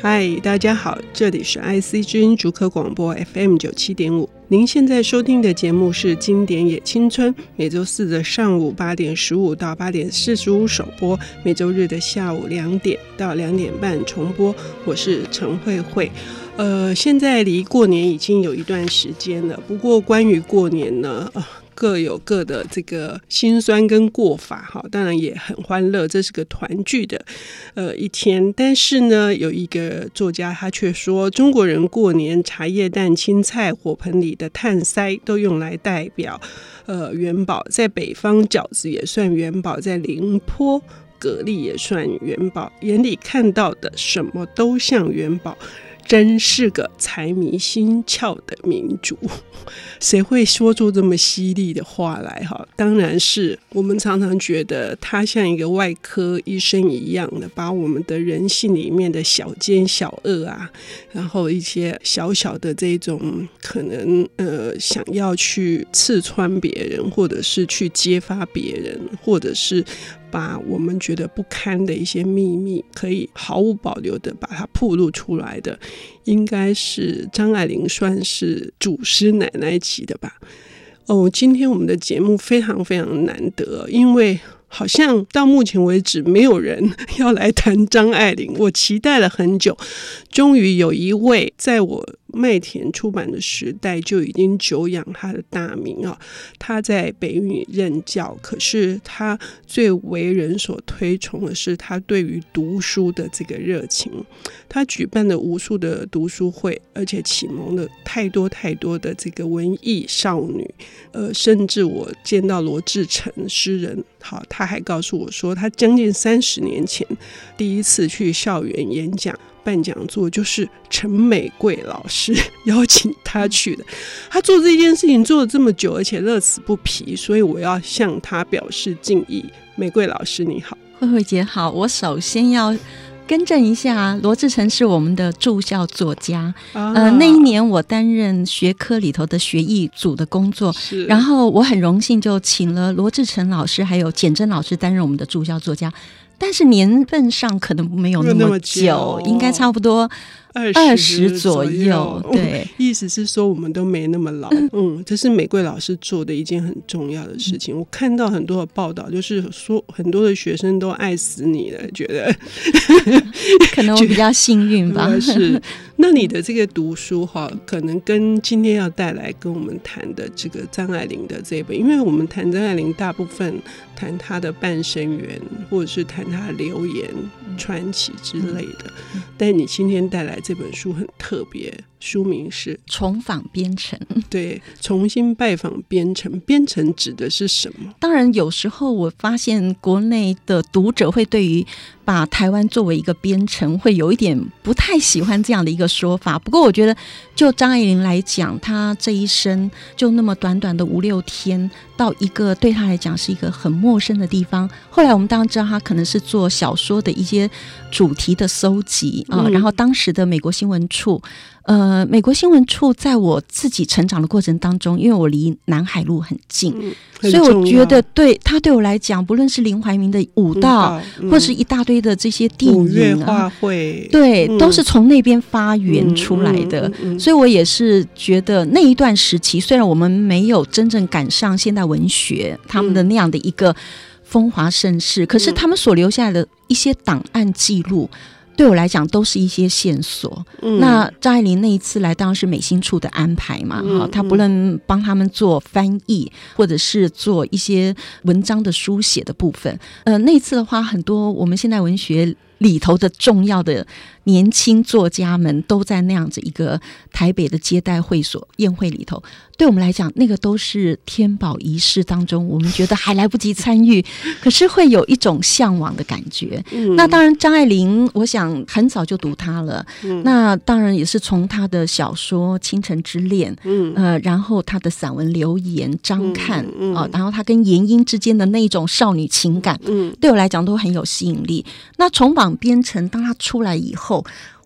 嗨，大家好，这里是 IC 之音竹科广播 FM 九七点五。您现在收听的节目是《经典也青春》，每周四的上午八点十五到八点四十五首播，每周日的下午两点到两点半重播。我是陈慧慧。呃，现在离过年已经有一段时间了，不过关于过年呢，呃各有各的这个辛酸跟过法哈，当然也很欢乐，这是个团聚的呃一天。但是呢，有一个作家他却说，中国人过年茶叶蛋、青菜、火盆里的炭塞都用来代表呃元宝，在北方饺子也算元宝，在宁波蛤蜊也算元宝，眼里看到的什么都像元宝。真是个财迷心窍的民族，谁会说出这么犀利的话来？哈，当然是我们常常觉得他像一个外科医生一样的，把我们的人性里面的小奸小恶啊，然后一些小小的这种可能呃，想要去刺穿别人，或者是去揭发别人，或者是。把我们觉得不堪的一些秘密，可以毫无保留的把它暴露出来的，应该是张爱玲算是祖师奶奶级的吧。哦，今天我们的节目非常非常难得，因为。好像到目前为止没有人要来谈张爱玲，我期待了很久，终于有一位在我麦田出版的时代就已经久仰他的大名啊。他在北语任教，可是他最为人所推崇的是他对于读书的这个热情。他举办了无数的读书会，而且启蒙了太多太多的这个文艺少女。呃，甚至我见到罗志成诗人，好，他还告诉我说，他将近三十年前第一次去校园演讲办讲座，就是陈美桂老师 邀请他去的。他做这件事情做了这么久，而且乐此不疲，所以我要向他表示敬意。美桂老师，你好，慧慧姐好，我首先要。更正一下，罗志成是我们的驻校作家。啊、呃，那一年我担任学科里头的学艺组的工作，是然后我很荣幸就请了罗志成老师还有简真老师担任我们的驻校作家，但是年份上可能没有那么久，么久应该差不多。二十左右，对，意思是说我们都没那么老。嗯，这是玫瑰老师做的一件很重要的事情。我看到很多的报道，就是说很多的学生都爱死你了，觉得 可能我比较幸运吧。是，那你的这个读书哈，可能跟今天要带来跟我们谈的这个张爱玲的这一本，因为我们谈张爱玲大部分谈她的半生缘，或者是谈她的流言传奇之类的，但你今天带来。这本书很特别，书名是《重访边城》。对，重新拜访边城。边城指的是什么？当然，有时候我发现国内的读者会对于把台湾作为一个边城，会有一点不太喜欢这样的一个说法。不过，我觉得就张爱玲来讲，她这一生就那么短短的五六天，到一个对她来讲是一个很陌生的地方。后来我们当然知道，她可能是做小说的一些主题的搜集啊。然后当时的美国新闻处。呃，美国新闻处在我自己成长的过程当中，因为我离南海路很近，嗯、所以我觉得对他对我来讲，不论是林怀民的舞蹈，嗯、或是一大堆的这些电影啊，会，对，嗯、都是从那边发源出来的。所以我也是觉得那一段时期，虽然我们没有真正赶上现代文学他们的那样的一个风华盛世，嗯、可是他们所留下来的一些档案记录。对我来讲，都是一些线索。嗯、那张爱玲那一次来，当然是美心处的安排嘛。哈，她不论帮他们做翻译，或者是做一些文章的书写的部分。呃，那一次的话，很多我们现代文学里头的重要的。年轻作家们都在那样子一个台北的接待会所宴会里头，对我们来讲，那个都是天宝仪式当中，我们觉得还来不及参与，可是会有一种向往的感觉。嗯、那当然，张爱玲，我想很早就读她了。嗯、那当然也是从她的小说《倾城之恋》，嗯，呃，然后她的散文《留言》《张看》啊、嗯然后她跟阎英之间的那一种少女情感，嗯，对我来讲都很有吸引力。那重访边城，当她出来以后。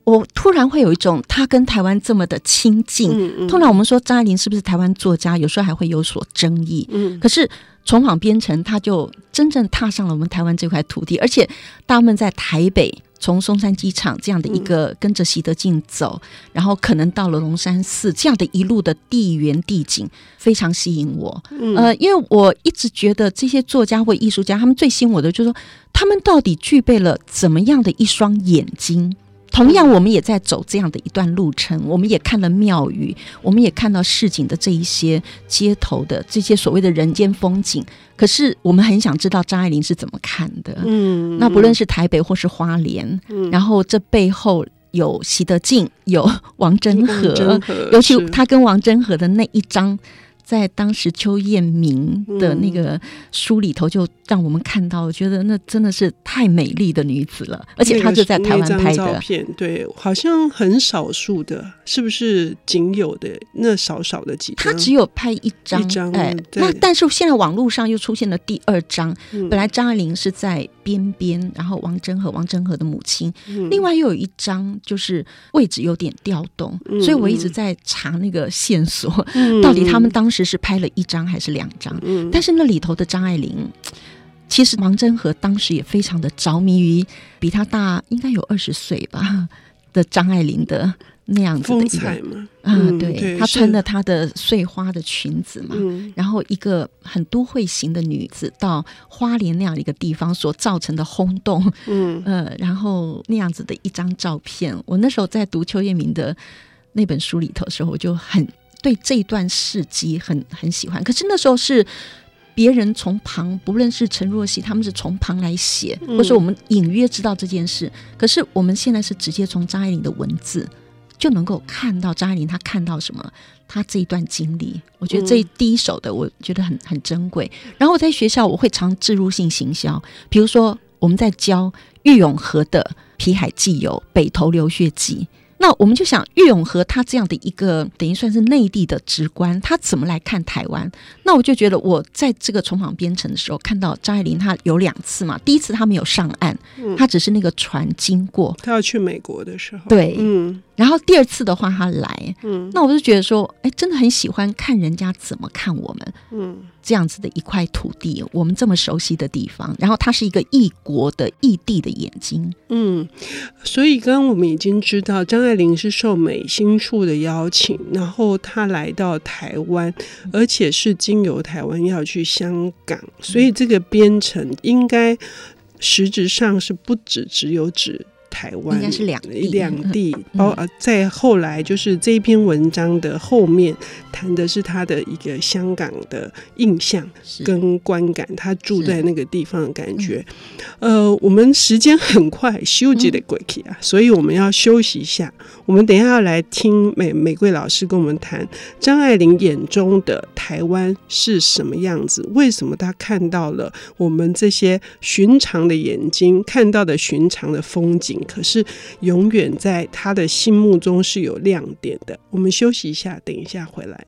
我突然会有一种他跟台湾这么的亲近。嗯嗯、通常我们说张爱玲是不是台湾作家，有时候还会有所争议。嗯、可是重访编程，他就真正踏上了我们台湾这块土地，而且他们在台北从松山机场这样的一个跟着习德进走，嗯、然后可能到了龙山寺这样的一路的地缘地景，非常吸引我。嗯、呃，因为我一直觉得这些作家或艺术家，他们最吸引我的就是说，他们到底具备了怎么样的一双眼睛？同样，我们也在走这样的一段路程，我们也看了庙宇，我们也看到市井的这一些街头的这些所谓的人间风景。可是，我们很想知道张爱玲是怎么看的。嗯，那不论是台北或是花莲，嗯，然后这背后有习德进，有王真和，尤其他跟王真和的那一张。在当时邱艳明的那个书里头，就让我们看到，我觉得那真的是太美丽的女子了，而且她就在台湾拍的。照片，对，好像很少数的，是不是仅有的那少少的几张？她只有拍一张，一张，哎，那但是现在网络上又出现了第二张，本来张爱玲是在边边，然后王珍和，王珍和的母亲，另外又有一张，就是位置有点调动，所以我一直在查那个线索，到底他们当时。是拍了一张还是两张？嗯，但是那里头的张爱玲，其实王祯和当时也非常的着迷于比他大应该有二十岁吧的张爱玲的那样子的风采嘛。嗯，对，她穿了她的碎花的裙子嘛，嗯，然后一个很都会型的女子到花莲那样的一个地方所造成的轰动，嗯呃，然后那样子的一张照片，我那时候在读邱艳明的那本书里头的时候，我就很。对这一段事迹很很喜欢，可是那时候是别人从旁，不论是陈若曦，他们是从旁来写，或是我们隐约知道这件事。嗯、可是我们现在是直接从张爱玲的文字就能够看到张爱玲她看到什么，她这一段经历，我觉得这第一手的，我觉得很很珍贵。然后我在学校我会常置入性行销，比如说我们在教郁永河的《皮海纪游》《北投流血记》。那我们就想，岳永和他这样的一个等于算是内地的直观，他怎么来看台湾？那我就觉得，我在这个重访边城的时候，看到张爱玲，她有两次嘛。第一次她没有上岸，她只是那个船经过，她要去美国的时候，对，嗯。然后第二次的话，他来，嗯，那我就觉得说，哎，真的很喜欢看人家怎么看我们，嗯，这样子的一块土地，我们这么熟悉的地方，然后它是一个异国的异地的眼睛，嗯，所以刚刚我们已经知道，张爱玲是受美心处的邀请，然后她来到台湾，而且是经由台湾要去香港，所以这个编程应该实质上是不只只有指。台湾应该是两地，两地。包呃，在后来就是这一篇文章的后面谈的是他的一个香港的印象跟观感，他住在那个地方的感觉。呃，我们时间很快，休息的过去啊，所以我们要休息一下。我们等一下要来听玫玫瑰老师跟我们谈张爱玲眼中的台湾是什么样子？为什么她看到了我们这些寻常的眼睛看到的寻常的风景？可是，永远在她的心目中是有亮点的。我们休息一下，等一下回来。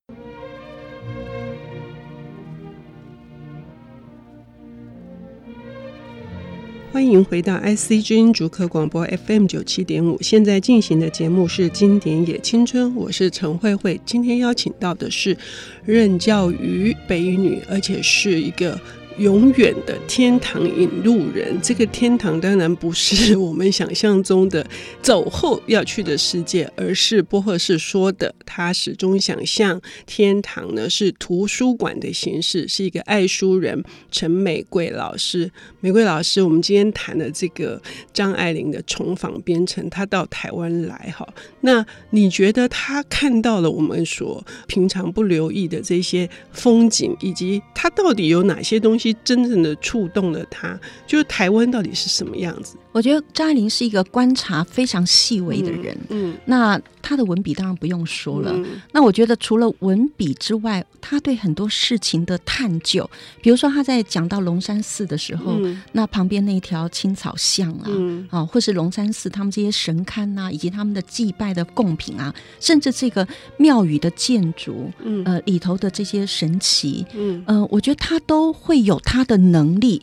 欢迎回到 IC 之音竹客广播 FM 九七点五，现在进行的节目是《经典也青春》，我是陈慧慧。今天邀请到的是任教于北语女，而且是一个。永远的天堂引路人，这个天堂当然不是我们想象中的走后要去的世界，而是波赫士说的，他始终想象天堂呢是图书馆的形式，是一个爱书人陈美桂老师。美桂老师，我们今天谈的这个张爱玲的重访边城，他到台湾来哈，那你觉得他看到了我们所平常不留意的这些风景，以及他到底有哪些东西？其实真正的触动了他，就是台湾到底是什么样子？我觉得张爱玲是一个观察非常细微的人。嗯，嗯，那她的文笔当然不用说了。嗯、那我觉得除了文笔之外，她对很多事情的探究，比如说她在讲到龙山寺的时候，嗯、那旁边那条青草巷啊，嗯、啊，或是龙山寺他们这些神龛呐、啊，以及他们的祭拜的贡品啊，甚至这个庙宇的建筑，嗯，呃，里头的这些神奇，嗯，呃，我觉得她都会有她的能力。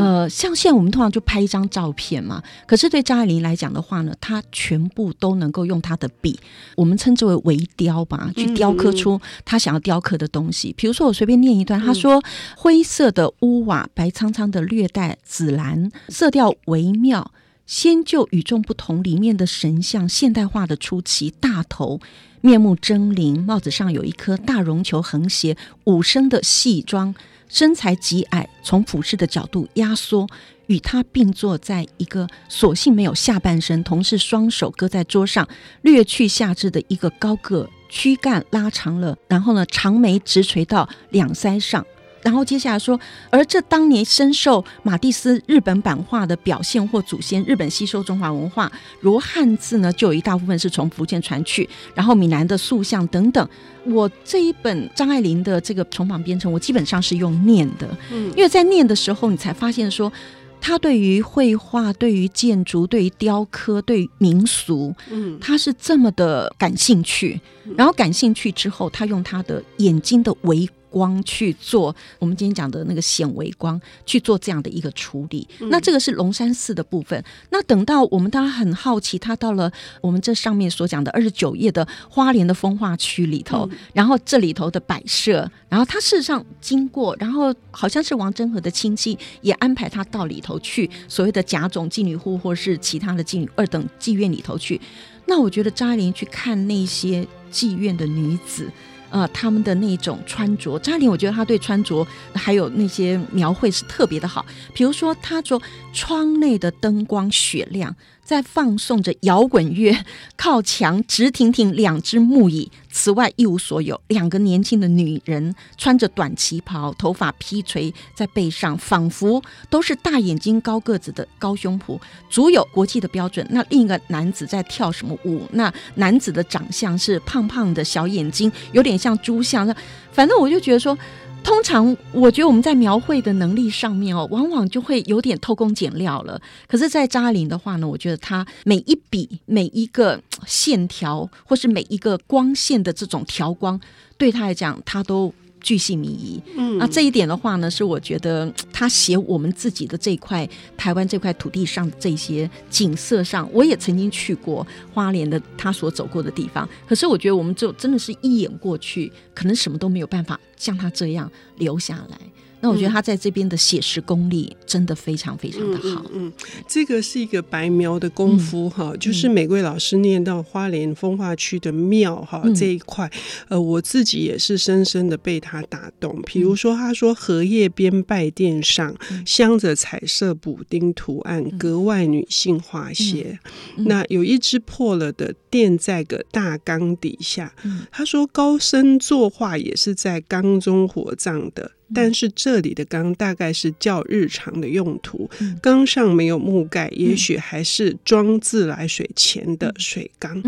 呃，像现在我们通常就拍一张照片嘛。可是对张爱玲来讲的话呢，她全部都能够用她的笔，我们称之为微雕吧，去雕刻出她想要雕刻的东西。比如说，我随便念一段，她说：“灰色的屋瓦，白苍苍的略带紫蓝，色调微妙，先就与众不同，里面的神像现代化的出奇，大头，面目狰狞，帽子上有一颗大绒球横斜，五升的细装，身材极矮，从俯视的角度压缩，与他并坐在一个索性没有下半身，同时双手搁在桌上，略去下肢的一个高个。躯干拉长了，然后呢，长眉直垂到两腮上，然后接下来说，而这当年深受马蒂斯日本版画的表现或祖先日本吸收中华文化，如汉字呢，就有一大部分是从福建传去，然后闽南的塑像等等。我这一本张爱玲的这个重访编程，我基本上是用念的，嗯，因为在念的时候，你才发现说。他对于绘画、对于建筑、对于雕刻、对于民俗，嗯，他是这么的感兴趣。然后感兴趣之后，他用他的眼睛的微光去做我们今天讲的那个显微光去做这样的一个处理，嗯、那这个是龙山寺的部分。那等到我们大家很好奇，他到了我们这上面所讲的二十九页的花莲的风化区里头，嗯、然后这里头的摆设，然后他事实上经过，然后好像是王真和的亲戚也安排他到里头去所谓的甲种妓女户或是其他的妓女二等妓院里头去。那我觉得张爱玲去看那些妓院的女子。呃，他们的那种穿着，张爱玲，我觉得她对穿着还有那些描绘是特别的好。比如说，她说窗内的灯光雪亮。在放送着摇滚乐，靠墙直挺挺两只木椅，此外一无所有。两个年轻的女人穿着短旗袍，头发披垂在背上，仿佛都是大眼睛、高个子的高胸脯，足有国际的标准。那另一个男子在跳什么舞？那男子的长相是胖胖的小眼睛，有点像猪相。那反正我就觉得说。通常我觉得我们在描绘的能力上面哦，往往就会有点偷工减料了。可是，在扎林的话呢，我觉得他每一笔、每一个线条，或是每一个光线的这种调光，对他来讲，他都。巨细靡遗，嗯，那这一点的话呢，是我觉得 他写我们自己的这块台湾这块土地上的这些景色上，我也曾经去过花莲的他所走过的地方，可是我觉得我们就真的是一眼过去，可能什么都没有办法像他这样留下来。那我觉得他在这边的写实功力真的非常非常的好。嗯，嗯，这个是一个白描的功夫哈，嗯、就是玫瑰老师念到花莲风化区的庙哈、嗯、这一块，呃，我自己也是深深的被他打动。比如说，他说荷叶边拜殿上镶着彩色补丁图案，格外女性化些。那有一只破了的垫在个大缸底下，他说高僧作画也是在缸中火葬的。但是这里的缸大概是较日常的用途，缸上没有木盖，也许还是装自来水前的水缸。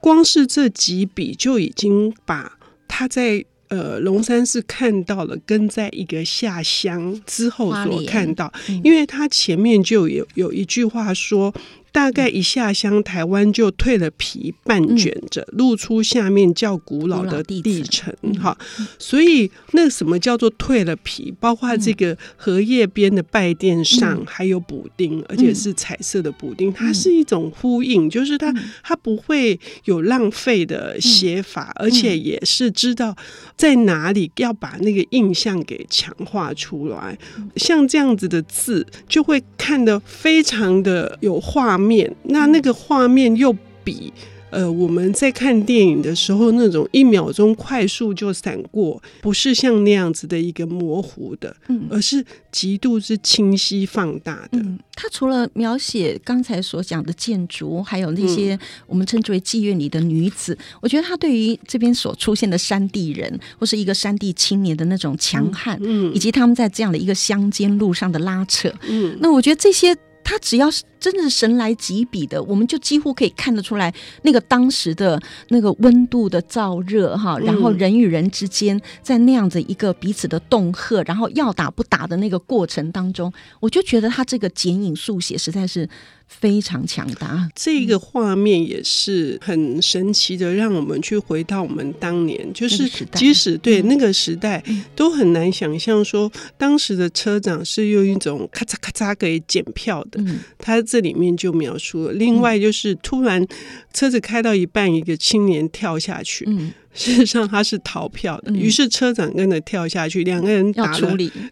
光是这几笔就已经把他在呃龙山寺看到了，跟在一个下乡之后所看到，因为他前面就有有一句话说。大概一下乡，台湾就蜕了皮，半卷着，嗯、露出下面较古老的地层。哈，所以那什么叫做蜕了皮？包括这个荷叶边的拜垫上还有补丁，嗯、而且是彩色的补丁，它是一种呼应，就是它它不会有浪费的写法，而且也是知道在哪里要把那个印象给强化出来。像这样子的字，就会看得非常的有画面。面，那那个画面又比呃我们在看电影的时候那种一秒钟快速就闪过，不是像那样子的一个模糊的，嗯，而是极度是清晰放大的。嗯，他除了描写刚才所讲的建筑，还有那些我们称之为妓院里的女子，嗯，我觉得他对于这边所出现的山地人或是一个山地青年的那种强悍，嗯，以及他们在这样的一个乡间路上的拉扯，嗯，那我觉得这些。他只要是真的是神来几笔的，我们就几乎可以看得出来那个当时的那个温度的燥热哈，然后人与人之间在那样子一个彼此的恫吓，然后要打不打的那个过程当中，我就觉得他这个剪影速写实在是。非常强大，这个画面也是很神奇的，让我们去回到我们当年，就是即使对那个时代，都很难想象说当时的车长是用一种咔嚓咔嚓给检票的。他这里面就描述了，另外就是突然车子开到一半，一个青年跳下去。事实上他是逃票的，于、嗯、是车长跟着跳下去，两个人打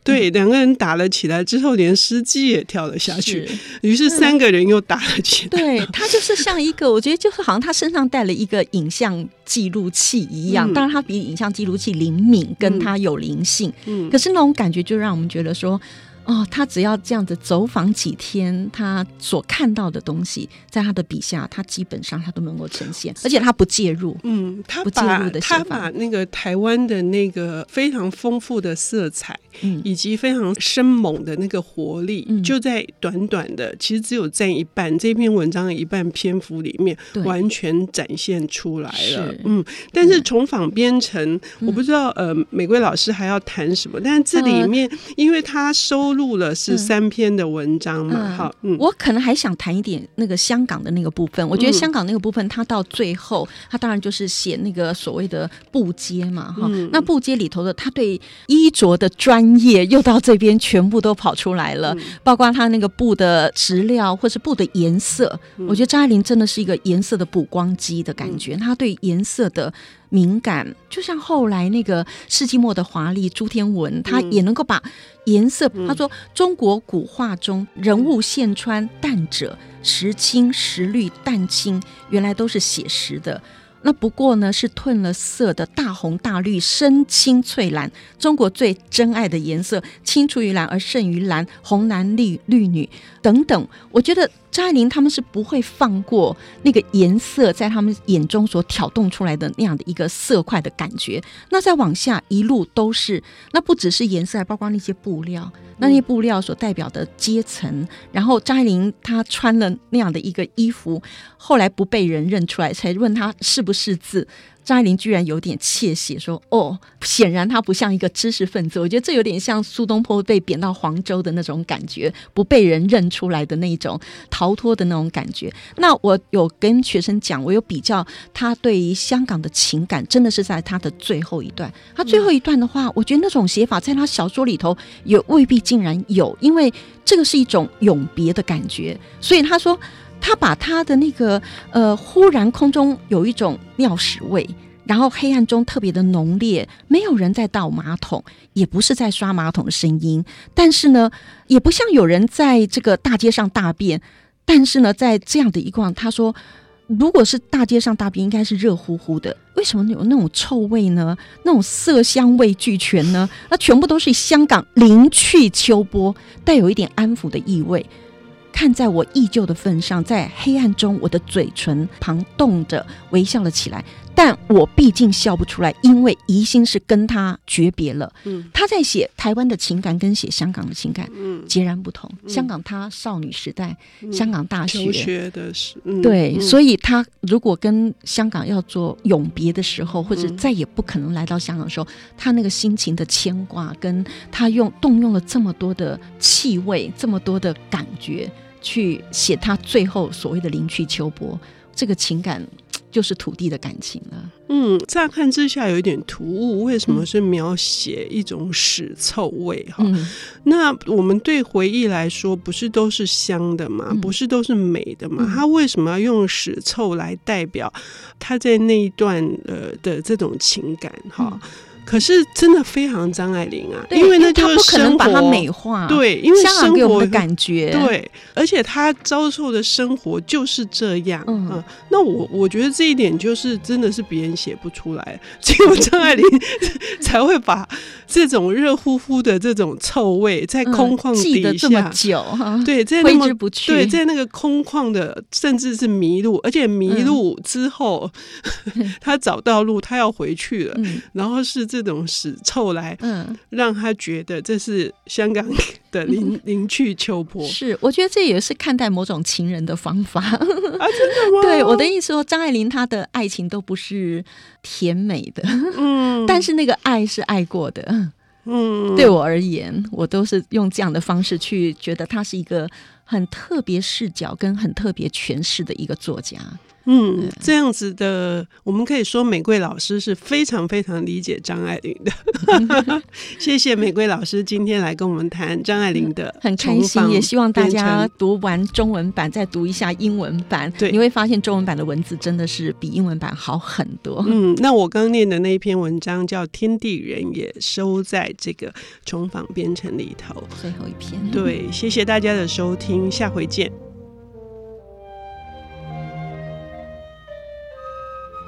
对，两个人打了起来之后，连司机也跳了下去，于是，是三个人又打了起来。对，他就是像一个，我觉得就是好像他身上带了一个影像记录器一样，当然它比影像记录器灵敏，跟它有灵性，嗯，可是那种感觉就让我们觉得说。哦，他只要这样子走访几天，他所看到的东西，在他的笔下，他基本上他都能够呈现，而且他不介入。嗯，他不介入的他把那个台湾的那个非常丰富的色彩，嗯，以及非常生猛的那个活力，嗯，就在短短的，其实只有占一半这篇文章的一半篇幅里面，完全展现出来了。嗯，但是从访编程，我不知道呃，玫瑰老师还要谈什么，但是这里面，呃、因为他收。录了是三篇的文章嘛？嗯、好，嗯，我可能还想谈一点那个香港的那个部分。我觉得香港那个部分，他到最后，他当然就是写那个所谓的布街嘛，哈、嗯。那布街里头的，他对衣着的专业又到这边全部都跑出来了，嗯、包括他那个布的质料或是布的颜色。嗯、我觉得张爱玲真的是一个颜色的补光机的感觉，他、嗯、对颜色的。敏感，就像后来那个世纪末的华丽朱天文，他也能够把颜色。他说，中国古画中人物线穿淡者，时青时绿淡青，原来都是写实的。那不过呢，是褪了色的大红大绿深青翠蓝，中国最珍爱的颜色，青出于蓝而胜于蓝，红男绿绿女等等。我觉得张爱玲他们是不会放过那个颜色在他们眼中所挑动出来的那样的一个色块的感觉。那再往下一路都是，那不只是颜色，还包括那些布料。那些布料所代表的阶层，然后张爱玲她穿了那样的一个衣服，后来不被人认出来，才问她是不是字。张爱玲居然有点窃喜，说：“哦，显然他不像一个知识分子。我觉得这有点像苏东坡被贬到黄州的那种感觉，不被人认出来的那种逃脱的那种感觉。那我有跟学生讲，我有比较他对于香港的情感，真的是在他的最后一段。他最后一段的话，我觉得那种写法在他小说里头也未必竟然有，因为这个是一种永别的感觉。所以他说。”他把他的那个呃，忽然空中有一种尿屎味，然后黑暗中特别的浓烈，没有人在倒马桶，也不是在刷马桶的声音，但是呢，也不像有人在这个大街上大便，但是呢，在这样的一况，他说，如果是大街上大便，应该是热乎乎的，为什么有那种臭味呢？那种色香味俱全呢？那全部都是香港灵去秋波，带有一点安抚的意味。看在我依旧的份上，在黑暗中，我的嘴唇旁动着微笑了起来。但我毕竟笑不出来，因为疑心是跟他诀别了。嗯，他在写台湾的情感，跟写香港的情感，嗯，截然不同。嗯、香港他少女时代，嗯、香港大学学的是，嗯、对，嗯、所以他如果跟香港要做永别的时候，或者再也不可能来到香港的时候，他那个心情的牵挂，跟他用动用了这么多的气味，这么多的感觉。去写他最后所谓的灵去秋波，这个情感 就是土地的感情了。嗯，乍看之下有一点突兀，为什么是描写一种屎臭味？哈、嗯，那我们对回忆来说，不是都是香的吗？不是都是美的吗？他为什么要用屎臭来代表他在那一段呃的这种情感？哈。可是真的非常张爱玲啊，因为那就是他不可能把它美化，对，因为生活给我们的感觉，对，而且她遭受的生活就是这样，嗯，嗯，那我我觉得这一点就是真的是别人写不出来，只有张爱玲 才会把这种热乎乎的这种臭味在空旷底下、嗯、这么久，对，在那么对，在那个空旷的，甚至是迷路，而且迷路之后，嗯、他找到路，他要回去了，嗯、然后是。这种屎臭来，嗯，让他觉得这是香港 的灵灵去秋波。是，我觉得这也是看待某种情人的方法啊！真的吗？对，我的意思说，张爱玲她的爱情都不是甜美的，嗯，但是那个爱是爱过的，嗯，对我而言，我都是用这样的方式去觉得他是一个很特别视角跟很特别诠释的一个作家。嗯，这样子的，我们可以说玫瑰老师是非常非常理解张爱玲的。谢谢玫瑰老师今天来跟我们谈张爱玲的，很开心，也希望大家读完中文版再读一下英文版，对，你会发现中文版的文字真的是比英文版好很多。嗯，那我刚念的那一篇文章叫《天地人》，也收在这个重访编程里头，最后一篇。对，谢谢大家的收听，下回见。